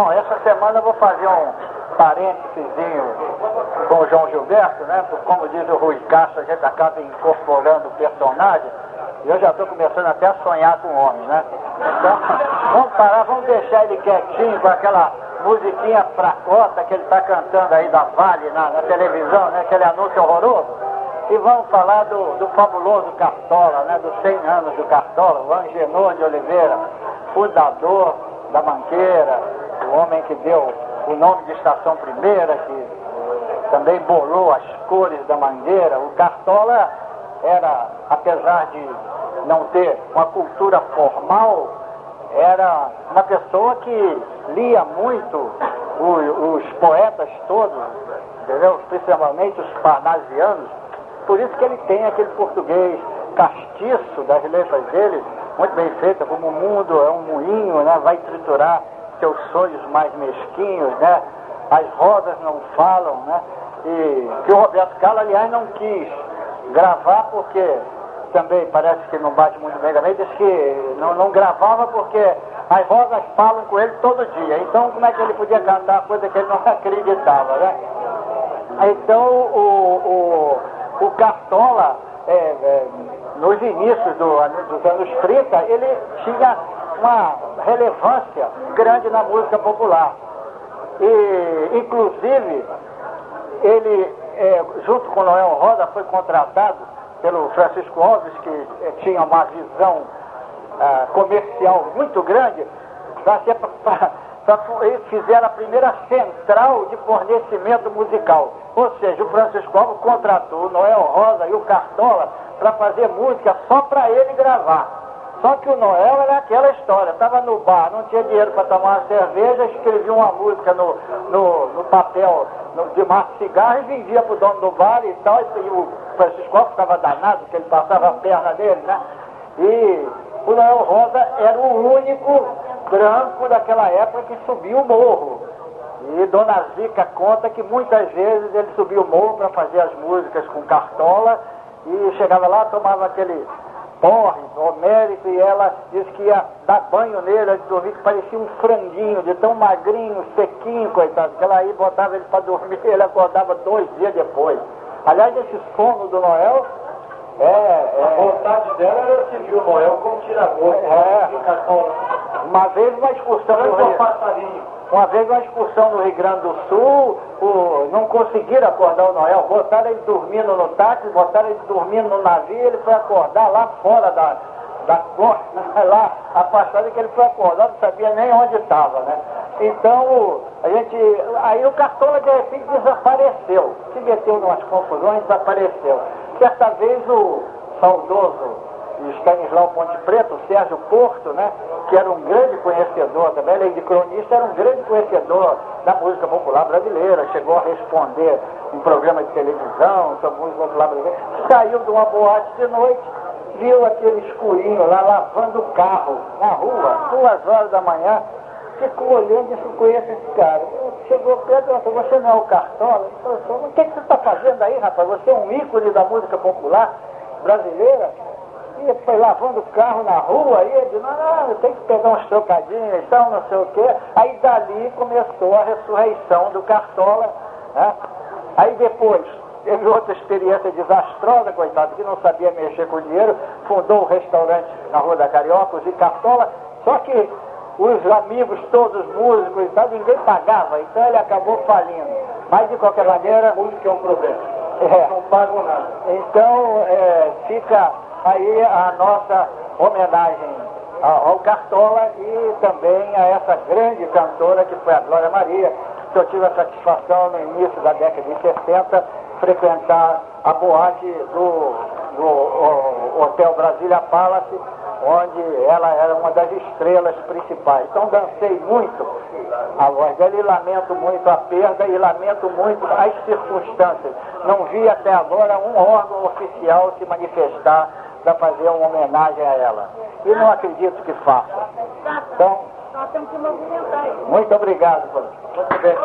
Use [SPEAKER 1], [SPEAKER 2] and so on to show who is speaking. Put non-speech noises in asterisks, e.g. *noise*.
[SPEAKER 1] Bom, essa semana eu vou fazer um parênteses com o João Gilberto, né? Porque, como diz o Rui Castro, a gente acaba incorporando o personagem. E eu já estou começando até a sonhar com o homem, né? Então, *laughs* vamos parar, vamos deixar ele quietinho com aquela musiquinha fracota que ele está cantando aí da Vale na, na, televisão, né? Aquele anúncio horroroso. E vamos falar do, do fabuloso Cartola, né? Dos 100 anos do Cartola, o Angenor de Oliveira, fundador da Manqueira, o homem que deu o nome de Estação Primeira, que também bolou as cores da Mangueira. O Cartola era, apesar de não ter uma cultura formal, era uma pessoa que lia muito os, poetas todos, entendeu? principalmente os parnasianos. Por isso que ele tem aquele português castiço das letras dele, muito bem feita, como o mundo é um moinho, né? vai triturar seus sonhos mais mesquinhos, né? As rosas não falam, né? E que o Roberto Carlos, aliás, não quis gravar porque também parece que não bate muito bem também, disse que não, não gravava porque as rosas falam com ele todo dia. Então como é que ele podia cantar coisa que ele não *laughs* acreditava, né? Então o, o, o Cartola, é, é, nos inícios do, dos anos 30, ele tinha uma relevância grande na música popular. E, inclusive, ele, é, junto com Noel Rosa, foi contratado pelo Francisco Alves, que é, tinha uma visão é, comercial muito grande, para fizeram a primeira central de fornecimento musical. Ou seja, o Francisco Alves contratou Noel Rosa e o Cartola para fazer música só para ele gravar. Só que o Noel era aquela história, estava no bar, não tinha dinheiro para tomar uma cerveja, escrevia uma música no, no, no papel no, de maço cigarro e vendia para o dono do bar e tal, e, e o Francisco ficava danado, porque ele passava a perna dele, né? E o Noel Rosa era o único branco daquela época que subia o morro. E Dona Zica conta que muitas vezes ele subia o morro para fazer as músicas com cartola e chegava lá, tomava aquele porre homérico e ela disse que ia dar banho nele, de dormir, que parecia um franguinho, de tão magrinho, sequinho, coitado, que ela aí botava ele para dormir e ele acordava dois dias depois. Aliás, esse sono do Noel é, é...
[SPEAKER 2] A vontade dela era seguir o Noel como tirador. É.
[SPEAKER 1] Uma vez uma excursão
[SPEAKER 2] passarinho.
[SPEAKER 1] Uma vez uma excursão no Rio Grande do Sul, o, não conseguiram acordar o Noel, botaram ele dormindo no táxi, botaram ele dormindo no navio, ele foi acordar lá fora da, da costa, *laughs* lá afastado, que ele foi acordar, não sabia nem onde estava, né? Então, a gente. Aí o Cartola de repente desapareceu, se meteu em umas confusões, desapareceu. Certa vez o saudoso Stanislau Ponte Preto, o Sérgio Porto, né, que era um grande conhecedor também, além de cronista, era um grande conhecedor da música popular brasileira, chegou a responder em programa de televisão sobre música popular brasileira, saiu de uma boate de noite, viu aquele escurinho lá lavando o carro na rua, duas horas da manhã, ficou olhando e disse, conheço esse cara. Chegou perto e falou, você não é o Cartola? Ele falou, o que, que você está fazendo aí, rapaz? Você é um ícone da música popular brasileira? E foi lavando o carro na rua, e ele disse, não, tem que pegar uns trocadinhos, então não sei o quê. Aí dali começou a ressurreição do Cartola. Né? Aí depois, teve outra experiência desastrosa, coitado, que não sabia mexer com dinheiro, fundou um restaurante na Rua da Carioca, o Cartola, só que os amigos todos músicos e tal, ninguém pagava, então ele acabou falindo. Mas de qualquer maneira.
[SPEAKER 2] Música é um problema.
[SPEAKER 1] É,
[SPEAKER 2] não pagam nada.
[SPEAKER 1] Então é, fica aí a nossa homenagem ao Cartola e também a essa grande cantora que foi a Glória Maria, que eu tive a satisfação no início da década de 60 frequentar a boate do, do Hotel Brasília Palace onde ela era uma das estrelas principais. Então dancei muito a voz dela e lamento muito a perda e lamento muito as circunstâncias. Não vi até agora um órgão oficial se manifestar para fazer uma homenagem a ela. E não acredito que faça. Então, muito obrigado. Muito bem,